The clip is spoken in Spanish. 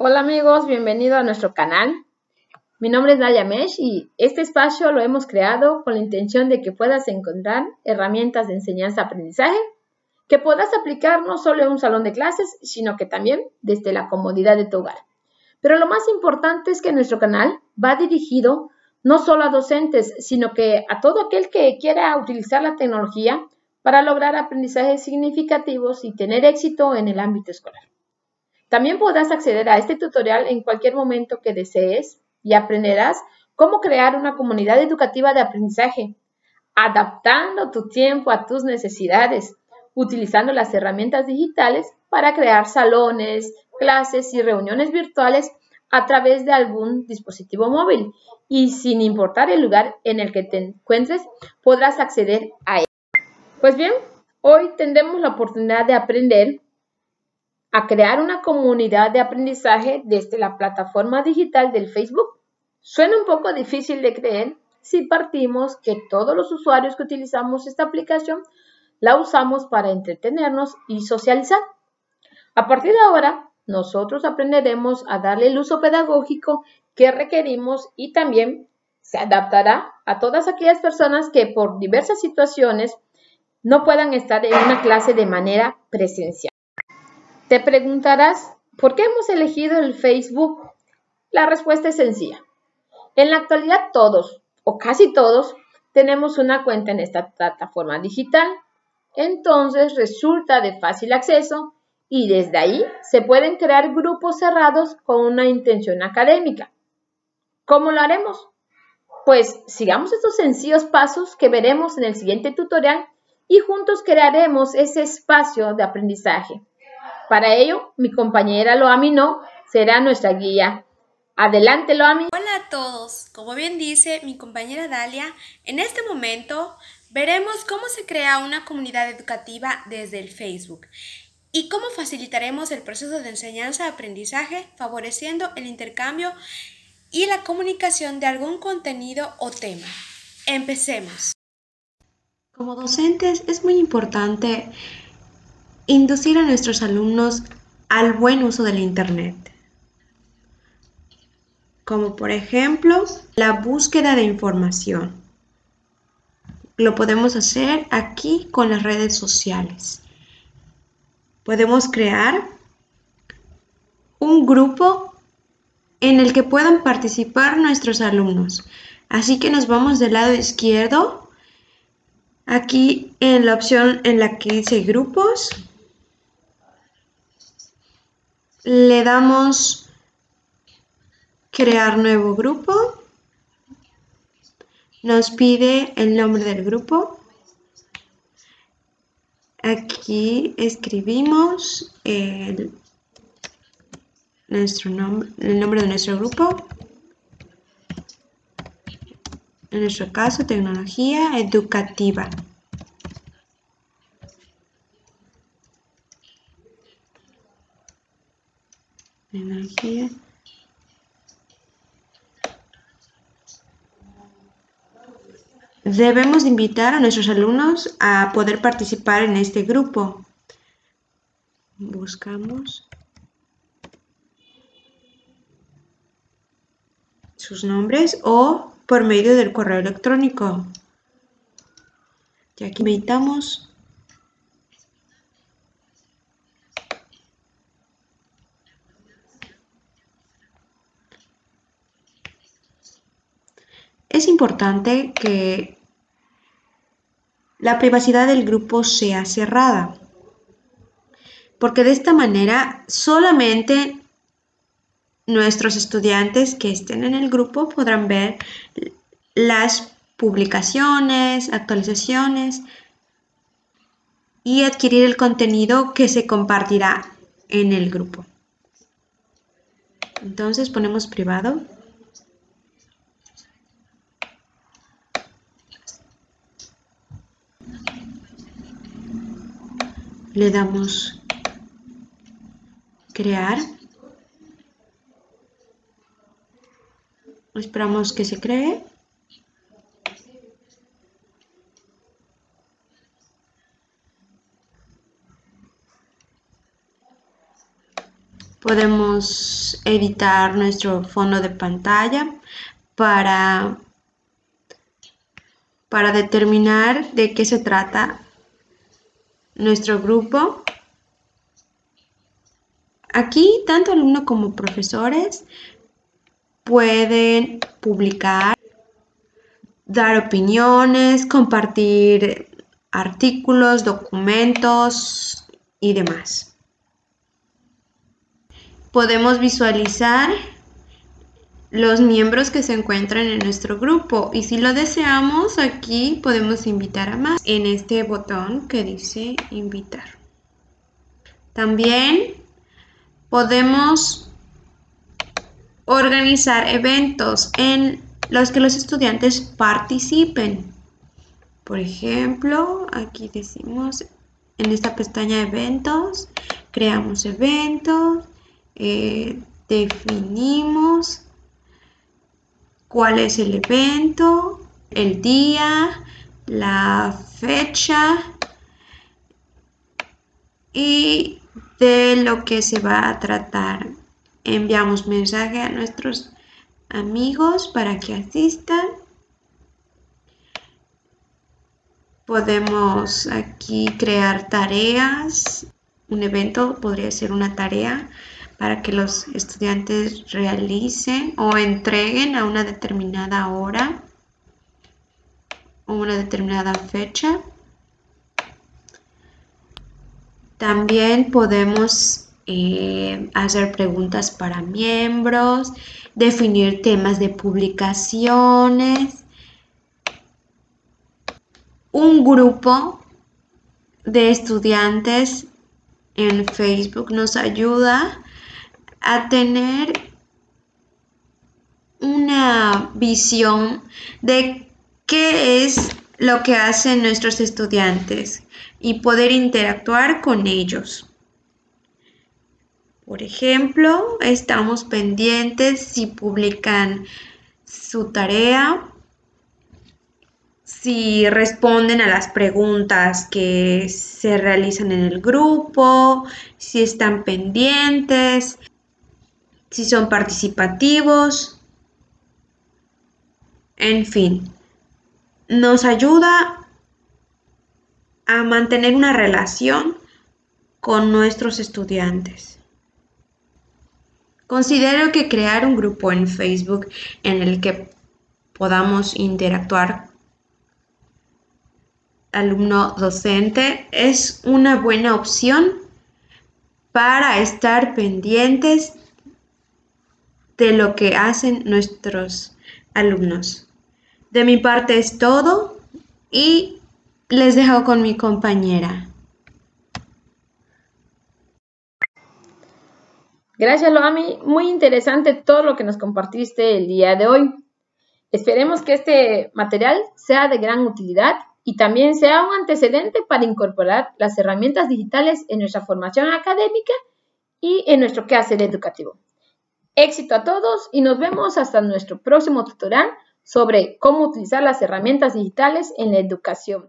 Hola amigos, bienvenido a nuestro canal. Mi nombre es Dalia Mesh y este espacio lo hemos creado con la intención de que puedas encontrar herramientas de enseñanza-aprendizaje que puedas aplicar no solo en un salón de clases, sino que también desde la comodidad de tu hogar. Pero lo más importante es que nuestro canal va dirigido no solo a docentes, sino que a todo aquel que quiera utilizar la tecnología para lograr aprendizajes significativos y tener éxito en el ámbito escolar. También podrás acceder a este tutorial en cualquier momento que desees y aprenderás cómo crear una comunidad educativa de aprendizaje, adaptando tu tiempo a tus necesidades, utilizando las herramientas digitales para crear salones, clases y reuniones virtuales a través de algún dispositivo móvil y sin importar el lugar en el que te encuentres, podrás acceder a él. Pues bien, hoy tendremos la oportunidad de aprender a crear una comunidad de aprendizaje desde la plataforma digital del Facebook. Suena un poco difícil de creer si partimos que todos los usuarios que utilizamos esta aplicación la usamos para entretenernos y socializar. A partir de ahora, nosotros aprenderemos a darle el uso pedagógico que requerimos y también se adaptará a todas aquellas personas que por diversas situaciones no puedan estar en una clase de manera presencial. Te preguntarás, ¿por qué hemos elegido el Facebook? La respuesta es sencilla. En la actualidad todos, o casi todos, tenemos una cuenta en esta plataforma digital. Entonces resulta de fácil acceso y desde ahí se pueden crear grupos cerrados con una intención académica. ¿Cómo lo haremos? Pues sigamos estos sencillos pasos que veremos en el siguiente tutorial y juntos crearemos ese espacio de aprendizaje. Para ello, mi compañera Loami No será nuestra guía. Adelante, Loami. Hola a todos. Como bien dice mi compañera Dalia, en este momento veremos cómo se crea una comunidad educativa desde el Facebook y cómo facilitaremos el proceso de enseñanza-aprendizaje favoreciendo el intercambio y la comunicación de algún contenido o tema. Empecemos. Como docentes es muy importante inducir a nuestros alumnos al buen uso del Internet, como por ejemplo la búsqueda de información. Lo podemos hacer aquí con las redes sociales. Podemos crear un grupo en el que puedan participar nuestros alumnos. Así que nos vamos del lado izquierdo, aquí en la opción en la que dice grupos, le damos crear nuevo grupo. Nos pide el nombre del grupo. Aquí escribimos el, nuestro el nombre de nuestro grupo. En nuestro caso, tecnología educativa. Debemos invitar a nuestros alumnos a poder participar en este grupo. Buscamos sus nombres o por medio del correo electrónico. Y aquí invitamos Es importante que la privacidad del grupo sea cerrada, porque de esta manera solamente nuestros estudiantes que estén en el grupo podrán ver las publicaciones, actualizaciones y adquirir el contenido que se compartirá en el grupo. Entonces ponemos privado. Le damos crear. Esperamos que se cree. Podemos editar nuestro fondo de pantalla para, para determinar de qué se trata nuestro grupo. Aquí tanto alumnos como profesores pueden publicar, dar opiniones, compartir artículos, documentos y demás. Podemos visualizar los miembros que se encuentran en nuestro grupo y si lo deseamos aquí podemos invitar a más en este botón que dice invitar. También podemos organizar eventos en los que los estudiantes participen. Por ejemplo, aquí decimos en esta pestaña eventos, creamos eventos, eh, definimos cuál es el evento, el día, la fecha y de lo que se va a tratar. Enviamos mensaje a nuestros amigos para que asistan. Podemos aquí crear tareas. Un evento podría ser una tarea para que los estudiantes realicen o entreguen a una determinada hora o una determinada fecha. También podemos eh, hacer preguntas para miembros, definir temas de publicaciones. Un grupo de estudiantes en Facebook nos ayuda a tener una visión de qué es lo que hacen nuestros estudiantes y poder interactuar con ellos. Por ejemplo, estamos pendientes si publican su tarea, si responden a las preguntas que se realizan en el grupo, si están pendientes, si son participativos, en fin, nos ayuda a mantener una relación con nuestros estudiantes. Considero que crear un grupo en Facebook en el que podamos interactuar alumno docente es una buena opción para estar pendientes de lo que hacen nuestros alumnos. De mi parte es todo y les dejo con mi compañera. Gracias, Loami. Muy interesante todo lo que nos compartiste el día de hoy. Esperemos que este material sea de gran utilidad y también sea un antecedente para incorporar las herramientas digitales en nuestra formación académica y en nuestro quehacer educativo. Éxito a todos y nos vemos hasta nuestro próximo tutorial sobre cómo utilizar las herramientas digitales en la educación.